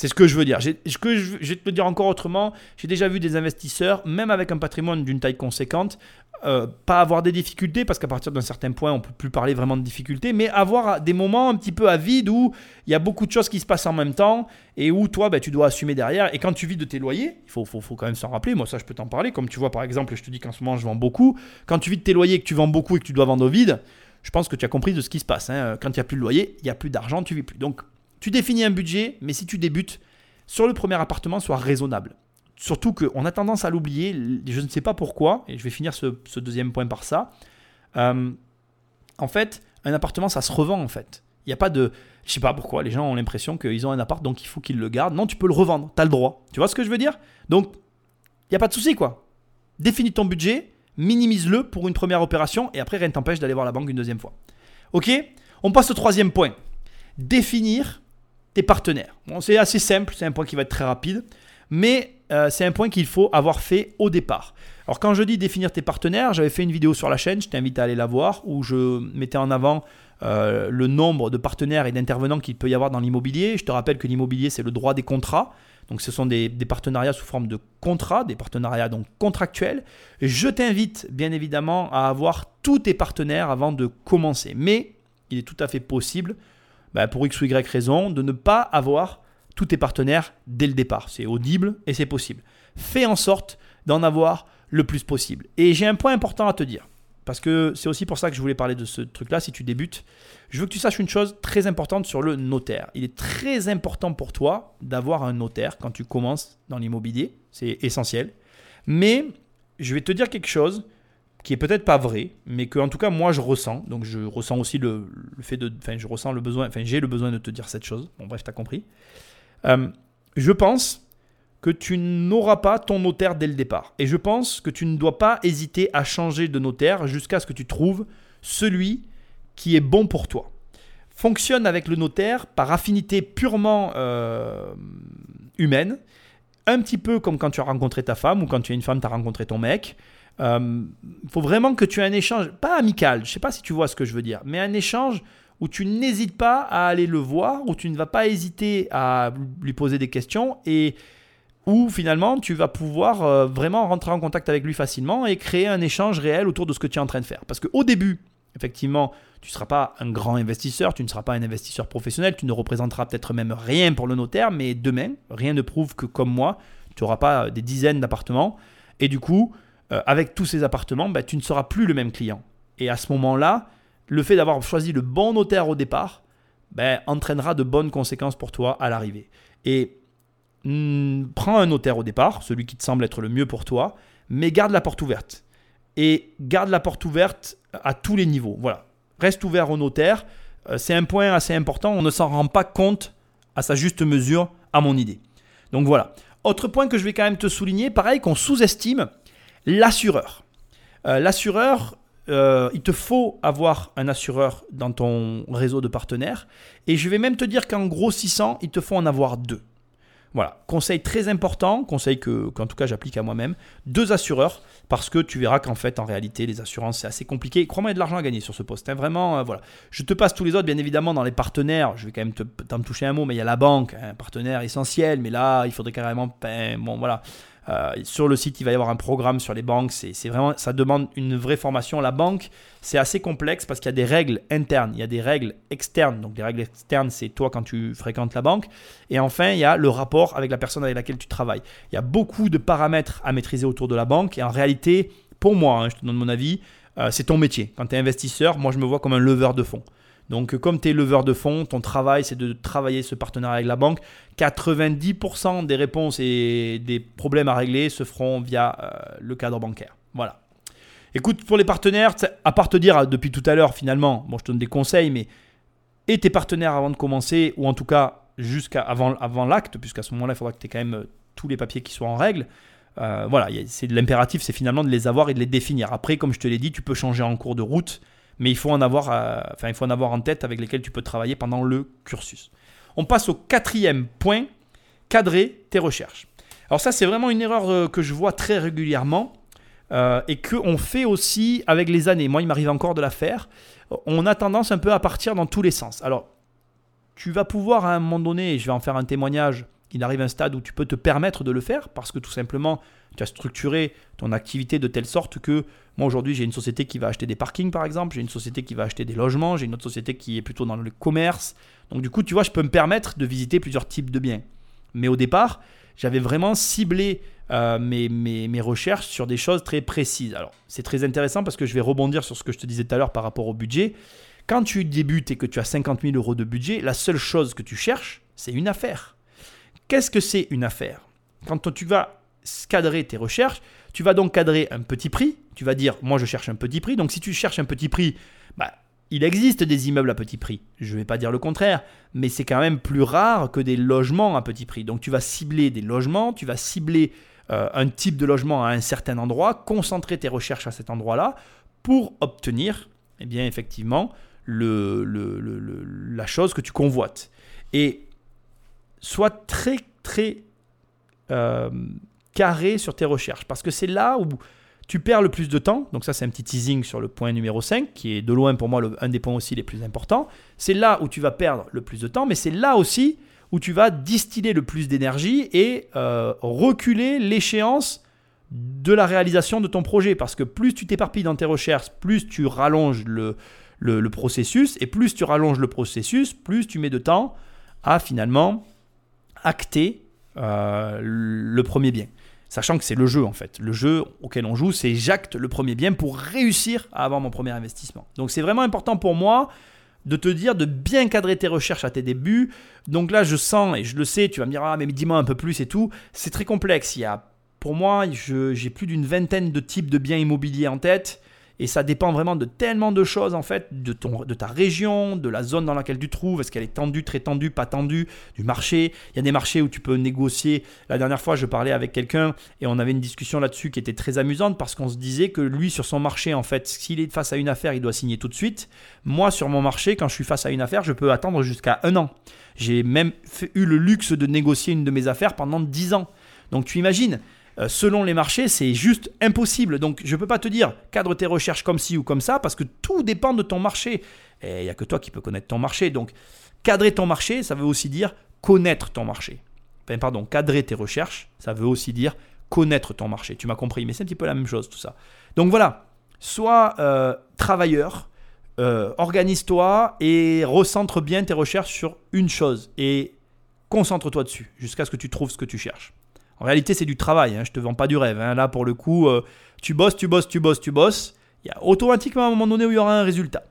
c'est ce que je veux dire. Je, vais te le dire encore autrement. J'ai déjà vu des investisseurs, même avec un patrimoine d'une taille conséquente, euh, pas avoir des difficultés, parce qu'à partir d'un certain point, on ne peut plus parler vraiment de difficultés, mais avoir des moments un petit peu à vide où il y a beaucoup de choses qui se passent en même temps et où toi, ben, tu dois assumer derrière. Et quand tu vis de tes loyers, il faut, quand même s'en rappeler. Moi, ça, je peux t'en parler. Comme tu vois, par exemple, je te dis qu'en ce moment, je vends beaucoup. Quand tu vis de tes loyers, que tu vends beaucoup et que tu dois vendre au vide, je pense que tu as compris de ce qui se passe. Hein. Quand il n'y a plus de loyer, il n'y a plus d'argent, tu vis plus. Donc, tu définis un budget, mais si tu débutes, sur le premier appartement, soit raisonnable. Surtout qu'on a tendance à l'oublier, je ne sais pas pourquoi, et je vais finir ce, deuxième point par ça. Euh, en fait, un appartement, ça se revend en fait. Il n'y a pas de. Je sais pas pourquoi, les gens ont l'impression qu'ils ont un appart, donc il faut qu'ils le gardent. Non, tu peux le revendre, tu as le droit. Tu vois ce que je veux dire? Donc, il n'y a pas de souci quoi. Définis ton budget, minimise-le pour une première opération, et après, rien ne t'empêche d'aller voir la banque une deuxième fois. Ok? On passe au troisième point. Définir tes partenaires. C'est assez simple, c'est un point qui va être très rapide, mais euh, c'est un point qu'il faut avoir fait au départ. Alors quand je dis définir tes partenaires, j'avais fait une vidéo sur la chaîne, je t'invite à aller la voir, où je mettais en avant euh, le nombre de partenaires et d'intervenants qu'il peut y avoir dans l'immobilier. Je te rappelle que l'immobilier, c'est le droit des contrats. Donc ce sont des, des, partenariats sous forme de contrats, des partenariats donc contractuels. Je t'invite bien évidemment à avoir tous tes partenaires avant de commencer. Mais il est tout à fait possible bah, pour X ou Y raison, de ne pas avoir tous tes partenaires dès le départ. C'est audible et c'est possible. Fais en sorte d'en avoir le plus possible. Et j'ai un point important à te dire, parce que c'est aussi pour ça que je voulais parler de ce truc-là, si tu débutes. Je veux que tu saches une chose très importante sur le notaire. Il est très important pour toi d'avoir un notaire quand tu commences dans l'immobilier, c'est essentiel. Mais je vais te dire quelque chose qui est peut-être pas vrai, mais que en tout cas moi je ressens. Donc je ressens aussi le, fait de, enfin je ressens le besoin, enfin j'ai le besoin de te dire cette chose. Bon bref, tu as compris. Euh, je pense que tu n'auras pas ton notaire dès le départ, et je pense que tu ne dois pas hésiter à changer de notaire jusqu'à ce que tu trouves celui qui est bon pour toi. Fonctionne avec le notaire par affinité purement euh, humaine, un petit peu comme quand tu as rencontré ta femme ou quand tu es une femme, tu as rencontré ton mec. Il euh, faut vraiment que tu aies un échange, pas amical, je ne sais pas si tu vois ce que je veux dire, mais un échange où tu n'hésites pas à aller le voir, où tu ne vas pas hésiter à lui poser des questions et où finalement tu vas pouvoir euh, vraiment rentrer en contact avec lui facilement et créer un échange réel autour de ce que tu es en train de faire. Parce qu'au début, effectivement, tu ne seras pas un grand investisseur, tu ne seras pas un investisseur professionnel, tu ne représenteras peut-être même rien pour le notaire, mais demain, rien ne prouve que comme moi, tu n'auras pas des dizaines d'appartements. Et du coup, euh, avec tous ces appartements, bah, tu ne seras plus le même client. Et à ce moment-là, le fait d'avoir choisi le bon notaire au départ bah, entraînera de bonnes conséquences pour toi à l'arrivée. Et hmm, prends un notaire au départ, celui qui te semble être le mieux pour toi, mais garde la porte ouverte. Et garde la porte ouverte à tous les niveaux. Voilà. Reste ouvert au notaire. Euh, c'est un point assez important. On ne s'en rend pas compte à sa juste mesure, à mon idée. Donc voilà. Autre point que je vais quand même te souligner, pareil qu'on sous-estime, l'assureur. Euh, l'assureur, euh, il te faut avoir un assureur dans ton réseau de partenaires. Et je vais même te dire qu'en grossissant, il te faut en avoir deux. Voilà, conseil très important, conseil que, qu'en tout cas j'applique à moi-même, deux assureurs, parce que tu verras qu'en fait, en réalité, les assurances, c'est assez compliqué. Crois-moi, il y a de l'argent à gagner sur ce poste. Hein. Vraiment, euh, voilà. Je te passe tous les autres, bien évidemment, dans les partenaires. Je vais quand même te, t'en toucher un mot, mais il y a la banque, un partenaire essentiel, mais là, il faudrait carrément. Ben, bon, voilà. Euh, sur le site, il va y avoir un programme sur les banques. C'est vraiment, ça demande une vraie formation. La banque, c'est assez complexe parce qu'il y a des règles internes, il y a des règles externes. Donc, les règles externes, c'est toi quand tu fréquentes la banque. Et enfin, il y a le rapport avec la personne avec laquelle tu travailles. Il y a beaucoup de paramètres à maîtriser autour de la banque. Et en réalité, pour moi, hein, je te donne mon avis, euh, c'est ton métier. Quand tu es investisseur, moi, je me vois comme un leveur de fonds. Donc, comme tu es leveur de fonds, ton travail, c'est de travailler ce partenariat avec la banque. 90% des réponses et des problèmes à régler se feront via euh, le cadre bancaire. Voilà. Écoute, pour les partenaires, à part te dire euh, depuis tout à l'heure, finalement, bon, je te donne des conseils, mais et tes partenaires avant de commencer, ou en tout cas jusqu'à avant, l'acte, puisqu'à ce moment-là, il faudra que tu aies quand même euh, tous les papiers qui soient en règle. voilà, c'est l'impératif, c'est finalement de les avoir et de les définir. Après, comme je te l'ai dit, tu peux changer en cours de route mais il faut en avoir, euh, il faut en avoir en tête avec lesquels tu peux travailler pendant le cursus. On passe au quatrième point, cadrer tes recherches. Alors ça, c'est vraiment une erreur euh, que je vois très régulièrement euh, et qu'on fait aussi avec les années. Moi, il m'arrive encore de la faire. On a tendance un peu à partir dans tous les sens. Alors, tu vas pouvoir à un moment donné, et je vais en faire un témoignage, il arrive un stade où tu peux te permettre de le faire parce que tout simplement, tu as structuré ton activité de telle sorte que moi aujourd'hui j'ai une société qui va acheter des parkings par exemple, j'ai une société qui va acheter des logements, j'ai une autre société qui est plutôt dans le commerce. Donc du coup, tu vois, je peux me permettre de visiter plusieurs types de biens. Mais au départ, j'avais vraiment ciblé euh, mes, mes, mes, recherches sur des choses très précises. Alors c'est très intéressant parce que je vais rebondir sur ce que je te disais tout à l'heure par rapport au budget. Quand tu débutes et que tu as 50 000 euros de budget, la seule chose que tu cherches, c'est une affaire. Qu'est-ce que c'est une affaire? Quand tu vas cadrer tes recherches, tu vas donc cadrer un petit prix. Tu vas dire, moi je cherche un petit prix. Donc si tu cherches un petit prix, bah, il existe des immeubles à petit prix. Je ne vais pas dire le contraire, mais c'est quand même plus rare que des logements à petit prix. Donc tu vas cibler des logements, tu vas cibler euh, un type de logement à un certain endroit, concentrer tes recherches à cet endroit-là pour obtenir, eh bien effectivement, la chose que tu convoites. Et sois très très euh, carré sur tes recherches parce que c'est là où tu perds le plus de temps. Donc ça c'est un petit teasing sur le point numéro 5 qui est de loin pour moi un des points aussi les plus importants. C'est là où tu vas perdre le plus de temps mais c'est là aussi où tu vas distiller le plus d'énergie et euh, reculer l'échéance de la réalisation de ton projet. Parce que plus tu t'éparpilles dans tes recherches, plus tu rallonges le, processus. Et plus tu rallonges le processus, plus tu mets de temps à finalement acter euh, le premier bien. Sachant que c'est le jeu en fait. Le jeu auquel on joue, c'est j'acte le premier bien pour réussir à avoir mon premier investissement. Donc c'est vraiment important pour moi de te dire de bien cadrer tes recherches à tes débuts. Donc là, je sens et je le sais, tu vas me dire, ah, mais dis-moi un peu plus et tout. C'est très complexe. Il y a, pour moi, j'ai plus d'une vingtaine de types de biens immobiliers en tête. Et ça dépend vraiment de tellement de choses, en fait, de, ta région, de la zone dans laquelle tu te trouves. Est-ce qu'elle est tendue, très tendue, pas tendue, du marché? Il y a des marchés où tu peux négocier. La dernière fois, je parlais avec quelqu'un et on avait une discussion là-dessus qui était très amusante parce qu'on se disait que lui, sur son marché, en fait, s'il est face à une affaire, il doit signer tout de suite. Moi, sur mon marché, quand je suis face à une affaire, je peux attendre jusqu'à un an. J'ai même eu le luxe de négocier une de mes affaires pendant 10 ans. Donc tu imagines, selon les marchés, c'est juste impossible. Donc je ne peux pas te dire cadre tes recherches comme ci ou comme ça, parce que tout dépend de ton marché. Et il n'y a que toi qui peux connaître ton marché. Donc cadrer ton marché, ça veut aussi dire connaître ton marché. Enfin, pardon, cadrer tes recherches, ça veut aussi dire connaître ton marché. Tu m'as compris, mais c'est un petit peu la même chose tout ça. Donc voilà, sois euh, travailleur, euh, organise-toi et recentre bien tes recherches sur une chose et concentre-toi dessus jusqu'à ce que tu trouves ce que tu cherches. En réalité, c'est du travail. Hein. Je te vends pas du rêve. Hein. Là, pour le coup, euh, tu bosses, tu bosses, tu bosses, tu bosses. Il y a automatiquement un moment donné où il y aura un résultat.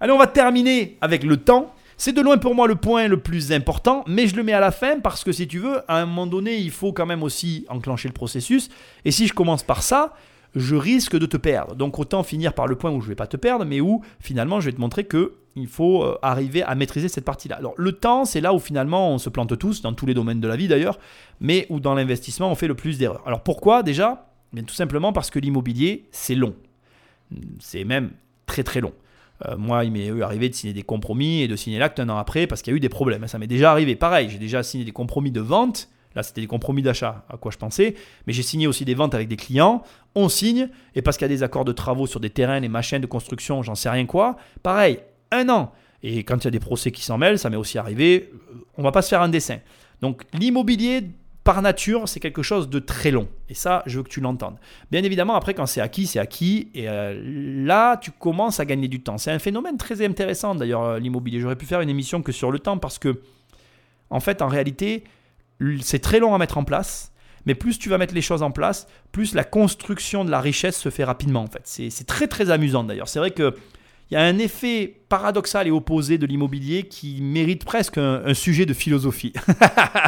Allez, on va terminer avec le temps. C'est de loin pour moi le point le plus important, mais je le mets à la fin parce que si tu veux, à un moment donné, il faut quand même aussi enclencher le processus. Et si je commence par ça, je risque de te perdre. Donc autant finir par le point où je ne vais pas te perdre, mais où finalement je vais te montrer que il faut euh, arriver à maîtriser cette partie-là. Alors le temps, c'est là où finalement on se plante tous, dans tous les domaines de la vie d'ailleurs, mais où dans l'investissement on fait le plus d'erreurs. Alors pourquoi déjà? Bien, Tout simplement parce que l'immobilier, c'est long. C'est même très très long. Euh, moi, il m'est arrivé de signer des compromis et de signer l'acte un an après parce qu'il y a eu des problèmes. Ça m'est déjà arrivé. Pareil, j'ai déjà signé des compromis de vente. Là, c'était des compromis d'achat, à quoi je pensais. Mais j'ai signé aussi des ventes avec des clients. On signe. Et parce qu'il y a des accords de travaux sur des terrains, des machines de construction, j'en sais rien quoi. Pareil, un an. Et quand il y a des procès qui s'en mêlent, ça m'est aussi arrivé. On va pas se faire un dessin. Donc, l'immobilier par nature, c'est quelque chose de très long. Et ça, je veux que tu l'entendes. Bien évidemment, après, quand c'est acquis, c'est acquis. Et euh, là, tu commences à gagner du temps. C'est un phénomène très intéressant, d'ailleurs, euh, l'immobilier. J'aurais pu faire une émission que sur le temps parce que, en fait, en réalité, c'est très long à mettre en place. Mais plus tu vas mettre les choses en place, plus la construction de la richesse se fait rapidement. En fait, c'est très très amusant d'ailleurs. C'est vrai que il y a un effet paradoxal et opposé de l'immobilier qui mérite presque un sujet de philosophie.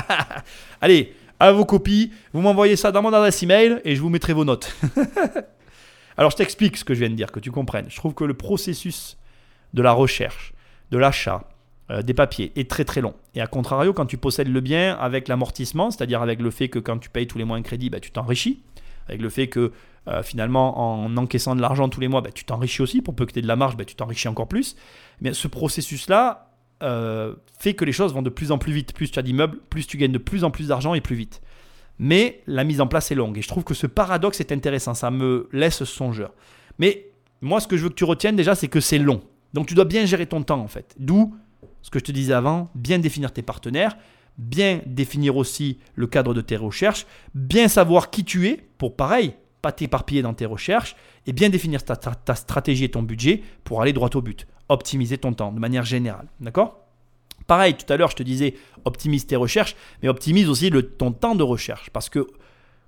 Allez, à vos copies. Vous m'envoyez ça dans mon adresse email et je vous mettrai vos notes. Alors je t'explique ce que je viens de dire, que tu comprennes. Je trouve que le processus de la recherche, de l'achat, euh, des papiers est très très long. Et à contrario, quand tu possèdes le bien avec l'amortissement, c'est-à-dire avec le fait que quand tu payes tous les mois un crédit, bah, tu t'enrichis, avec le fait que euh, finalement en encaissant de l'argent tous les mois, bah, tu t'enrichis aussi, pour peu que tu aies de la marge, bah, tu t'enrichis encore plus. Mais ce processus-là, euh, fait que les choses vont de plus en plus vite. Plus tu as d'immeubles, plus tu gagnes de plus en plus d'argent et plus vite. Mais la mise en place est longue. Et je trouve que ce paradoxe est intéressant. Ça me laisse songeur. Mais moi, ce que je veux que tu retiennes déjà, c'est que c'est long. Donc tu dois bien gérer ton temps en fait. D'où ce que je te disais avant, bien définir tes partenaires, bien définir aussi le cadre de tes recherches, bien savoir qui tu es pour pareil, pas t'éparpiller dans tes recherches, et bien définir ta, stratégie et ton budget pour aller droit au but optimiser ton temps de manière générale. D'accord? Pareil, tout à l'heure, je te disais, optimise tes recherches, mais optimise aussi le, ton temps de recherche. Parce que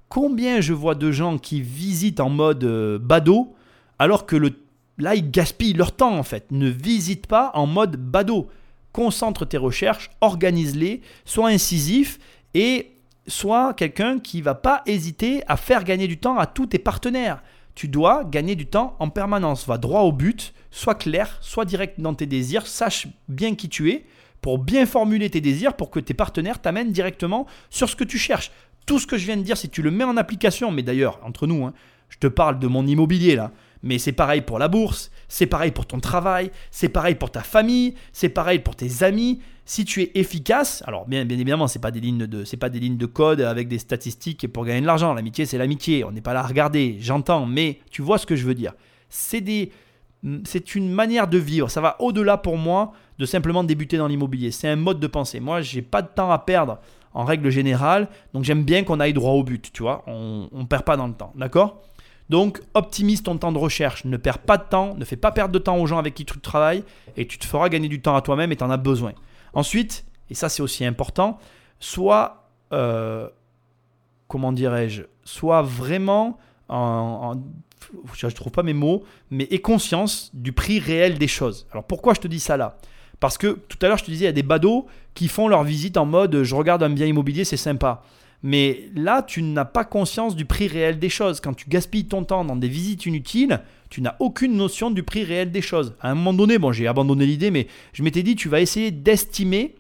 combien je vois de gens qui visitent en mode euh, badaud, alors que le, là, ils gaspillent leur temps en fait. Ne visite pas en mode badaud. Concentre tes recherches, organise-les, sois incisif et sois quelqu'un qui va pas hésiter à faire gagner du temps à tous tes partenaires tu dois gagner du temps en permanence. Va droit au but, sois clair, sois direct dans tes désirs, sache bien qui tu es pour bien formuler tes désirs pour que tes partenaires t'amènent directement sur ce que tu cherches. Tout ce que je viens de dire, si tu le mets en application, mais d'ailleurs, entre nous, hein, je te parle de mon immobilier là, mais c'est pareil pour la bourse, c'est pareil pour ton travail, c'est pareil pour ta famille, c'est pareil pour tes amis. Si tu es efficace, alors bien, évidemment, c'est pas de, pas des lignes de code avec des statistiques pour gagner de l'argent. L'amitié, c'est l'amitié. On n'est pas là à regarder. J'entends, mais tu vois ce que je veux dire. C'est des, c'est une manière de vivre. Ça va au-delà pour moi de simplement débuter dans l'immobilier. C'est un mode de pensée. Moi, j'ai pas de temps à perdre en règle générale, donc j'aime bien qu'on aille droit au but. Tu vois, on, ne perd pas dans le temps, d'accord? Donc, optimise ton temps de recherche. Ne perds pas de temps, ne fais pas perdre de temps aux gens avec qui tu travailles et tu te feras gagner du temps à toi-même et tu en as besoin. Ensuite, et ça c'est aussi important, sois, euh, comment dirais-je, sois vraiment en, je ne trouve pas mes mots, mais aie conscience du prix réel des choses. Alors pourquoi je te dis ça là? Parce que tout à l'heure je te disais, il y a des badauds qui font leur visite en mode je regarde un bien immobilier, c'est sympa. Mais là, tu n'as pas conscience du prix réel des choses. Quand tu gaspilles ton temps dans des visites inutiles, tu n'as aucune notion du prix réel des choses. À un moment donné, bon, j'ai abandonné l'idée, mais je m'étais dit, tu vas essayer d'estimer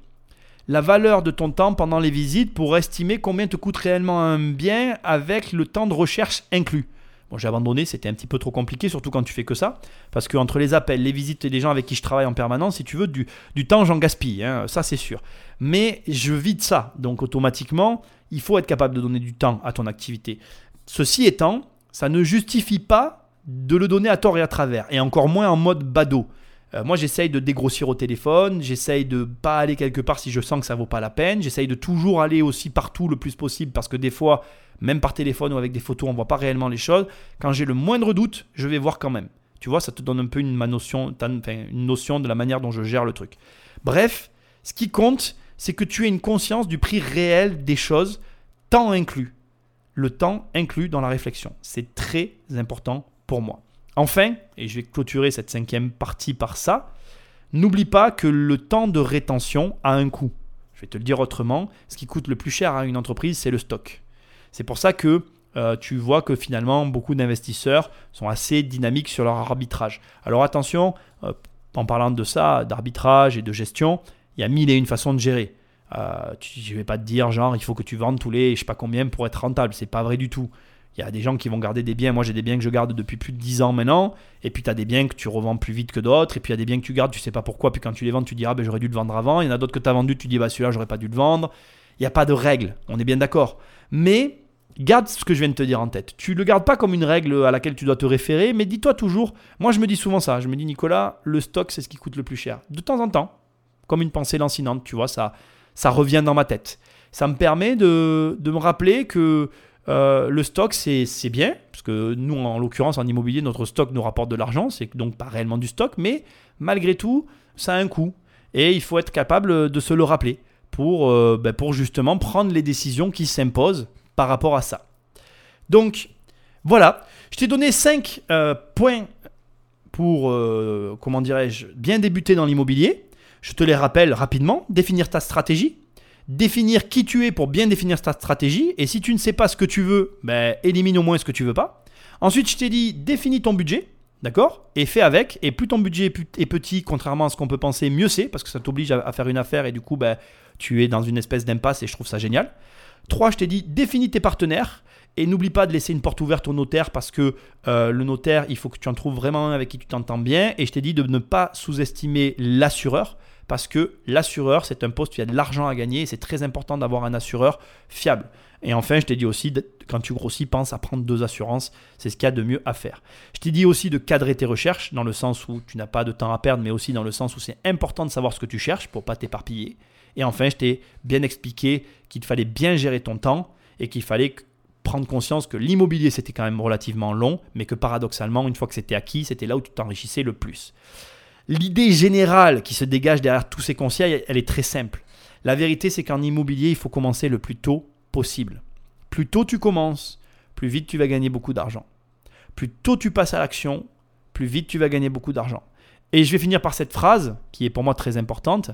la valeur de ton temps pendant les visites pour estimer combien te coûte réellement un bien avec le temps de recherche inclus. Bon, j'ai abandonné, c'était un petit peu trop compliqué, surtout quand tu fais que ça. Parce que entre les appels, les visites et les gens avec qui je travaille en permanence, si tu veux, du, temps, j'en gaspille. Hein, ça, c'est sûr. Mais je vide ça. Donc, automatiquement, il faut être capable de donner du temps à ton activité. Ceci étant, ça ne justifie pas de le donner à tort et à travers. Et encore moins en mode badaud. Euh, moi, j'essaye de dégrossir au téléphone, j'essaye de pas aller quelque part si je sens que ça vaut pas la peine, j'essaye de toujours aller aussi partout le plus possible parce que des fois, même par téléphone ou avec des photos, on voit pas réellement les choses. Quand j'ai le moindre doute, je vais voir quand même. Tu vois, ça te donne un peu une, notion, une notion de la manière dont je gère le truc. Bref, ce qui compte, c'est que tu aies une conscience du prix réel des choses, temps inclus. Le temps inclus dans la réflexion. C'est très important pour moi. Enfin, et je vais clôturer cette cinquième partie par ça, n'oublie pas que le temps de rétention a un coût. Je vais te le dire autrement, ce qui coûte le plus cher à une entreprise, c'est le stock. C'est pour ça que euh, tu vois que finalement beaucoup d'investisseurs sont assez dynamiques sur leur arbitrage. Alors attention, euh, en parlant de ça, d'arbitrage et de gestion, il y a mille et une façons de gérer. Euh, je ne vais pas te dire genre il faut que tu vendes tous les je sais pas combien pour être rentable, c'est pas vrai du tout. Il y a des gens qui vont garder des biens. Moi, j'ai des biens que je garde depuis plus de 10 ans maintenant. Et puis, tu as des biens que tu revends plus vite que d'autres. Et puis, il y a des biens que tu gardes, tu sais pas pourquoi. Puis, quand tu les vends, tu dis, ah ben j'aurais dû le vendre avant. Il y en a d'autres que tu as vendu, tu dis, bah celui-là, j'aurais pas dû le vendre. Il n'y a pas de règle. On est bien d'accord. Mais garde ce que je viens de te dire en tête. Tu le gardes pas comme une règle à laquelle tu dois te référer, mais dis-toi toujours. Moi, je me dis souvent ça. Je me dis, Nicolas, le stock, c'est ce qui coûte le plus cher. De temps en temps, comme une pensée lancinante, tu vois, ça, ça revient dans ma tête. Ça me permet de, de me rappeler que euh, le stock, c'est bien, parce que nous, en l'occurrence, en immobilier, notre stock nous rapporte de l'argent, c'est donc pas réellement du stock, mais malgré tout, ça a un coût. Et il faut être capable de se le rappeler pour, euh, ben, pour justement prendre les décisions qui s'imposent par rapport à ça. Donc, voilà, je t'ai donné 5 euh, points pour, comment dirais-je, bien débuter dans l'immobilier. Je te les rappelle rapidement. Définir ta stratégie, définir qui tu es pour bien définir ta stratégie. Et si tu ne sais pas ce que tu veux, ben, élimine au moins ce que tu veux pas. Ensuite, je t'ai dit, définis ton budget. D'accord? Et fais avec. Et plus ton budget est petit, contrairement à ce qu'on peut penser, mieux c'est, parce que ça t'oblige à, faire une affaire et du coup, ben, tu es dans une espèce d'impasse et je trouve ça génial. 3, je t'ai dit, définis tes partenaires. Et n'oublie pas de laisser une porte ouverte au notaire parce que euh, le notaire, il faut que tu en trouves vraiment un avec qui tu t'entends bien. Et je t'ai dit de ne pas sous-estimer l'assureur parce que l'assureur, c'est un poste où il y a de l'argent à gagner et c'est très important d'avoir un assureur fiable. Et enfin, je t'ai dit aussi, quand tu grossis, pense à prendre deux assurances. C'est ce qu'il y a de mieux à faire. Je t'ai dit aussi de cadrer tes recherches, dans le sens où tu n'as pas de temps à perdre, mais aussi dans le sens où c'est important de savoir ce que tu cherches pour pas t'éparpiller. Et enfin, je t'ai bien expliqué qu'il fallait bien gérer ton temps et qu'il fallait prendre conscience que l'immobilier, c'était quand même relativement long, mais que paradoxalement, une fois que c'était acquis, c'était là où tu t'enrichissais le plus. L'idée générale qui se dégage derrière tous ces conseils, elle est très simple. La vérité, c'est qu'en immobilier, il faut commencer le plus tôt possible. Plus tôt tu commences, plus vite tu vas gagner beaucoup d'argent. Plus tôt tu passes à l'action, plus vite tu vas gagner beaucoup d'argent. Et je vais finir par cette phrase qui est pour moi très importante.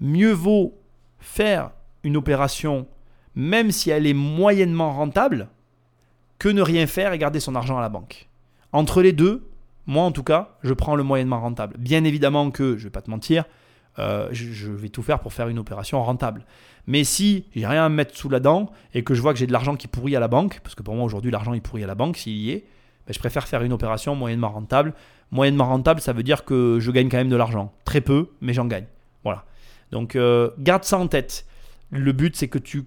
Mieux vaut faire une opération même si elle est moyennement rentable que ne rien faire et garder son argent à la banque. Entre les deux, moi, en tout cas, je prends le moyennement rentable. Bien évidemment que, je ne vais pas te mentir, euh, je, vais tout faire pour faire une opération rentable. Mais si j'ai rien à mettre sous la dent et que je vois que j'ai de l'argent qui pourrit à la banque, parce que pour moi aujourd'hui l'argent il pourrit à la banque s'il y est, ben, je préfère faire une opération moyennement rentable. Moyennement rentable, ça veut dire que je gagne quand même de l'argent. Très peu, mais j'en gagne. Voilà. Donc euh, garde ça en tête. Le but c'est que tu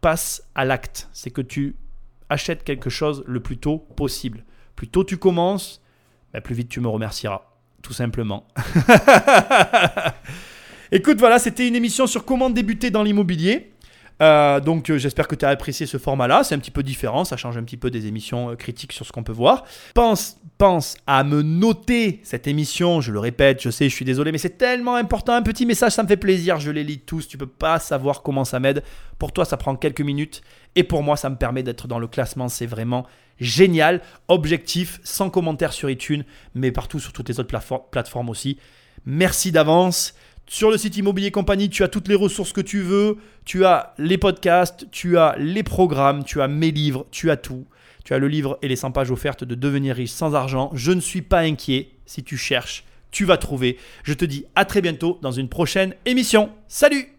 passes à l'acte. C'est que tu achètes quelque chose le plus tôt possible. Plus tôt tu commences, bah, plus vite tu me remercieras, tout simplement. Écoute, voilà, c'était une émission sur comment débuter dans l'immobilier. Euh, donc euh, j'espère que tu as apprécié ce format-là. C'est un petit peu différent, ça change un petit peu des émissions euh, critiques sur ce qu'on peut voir. Pense, pense à me noter cette émission. Je le répète, je sais, je suis désolé, mais c'est tellement important. Un petit message, ça me fait plaisir. Je les lis tous. Tu peux pas savoir comment ça m'aide. Pour toi, ça prend quelques minutes, et pour moi, ça me permet d'être dans le classement. C'est vraiment génial, objectif, sans commentaire sur iTunes, mais partout sur toutes les autres plateformes aussi. Merci d'avance. Sur le site Immobilier Compagnie, tu as toutes les ressources que tu veux. Tu as les podcasts, tu as les programmes, tu as mes livres, tu as tout. Tu as le livre et les 100 pages offertes de devenir riche sans argent. Je ne suis pas inquiet. Si tu cherches, tu vas trouver. Je te dis à très bientôt dans une prochaine émission. Salut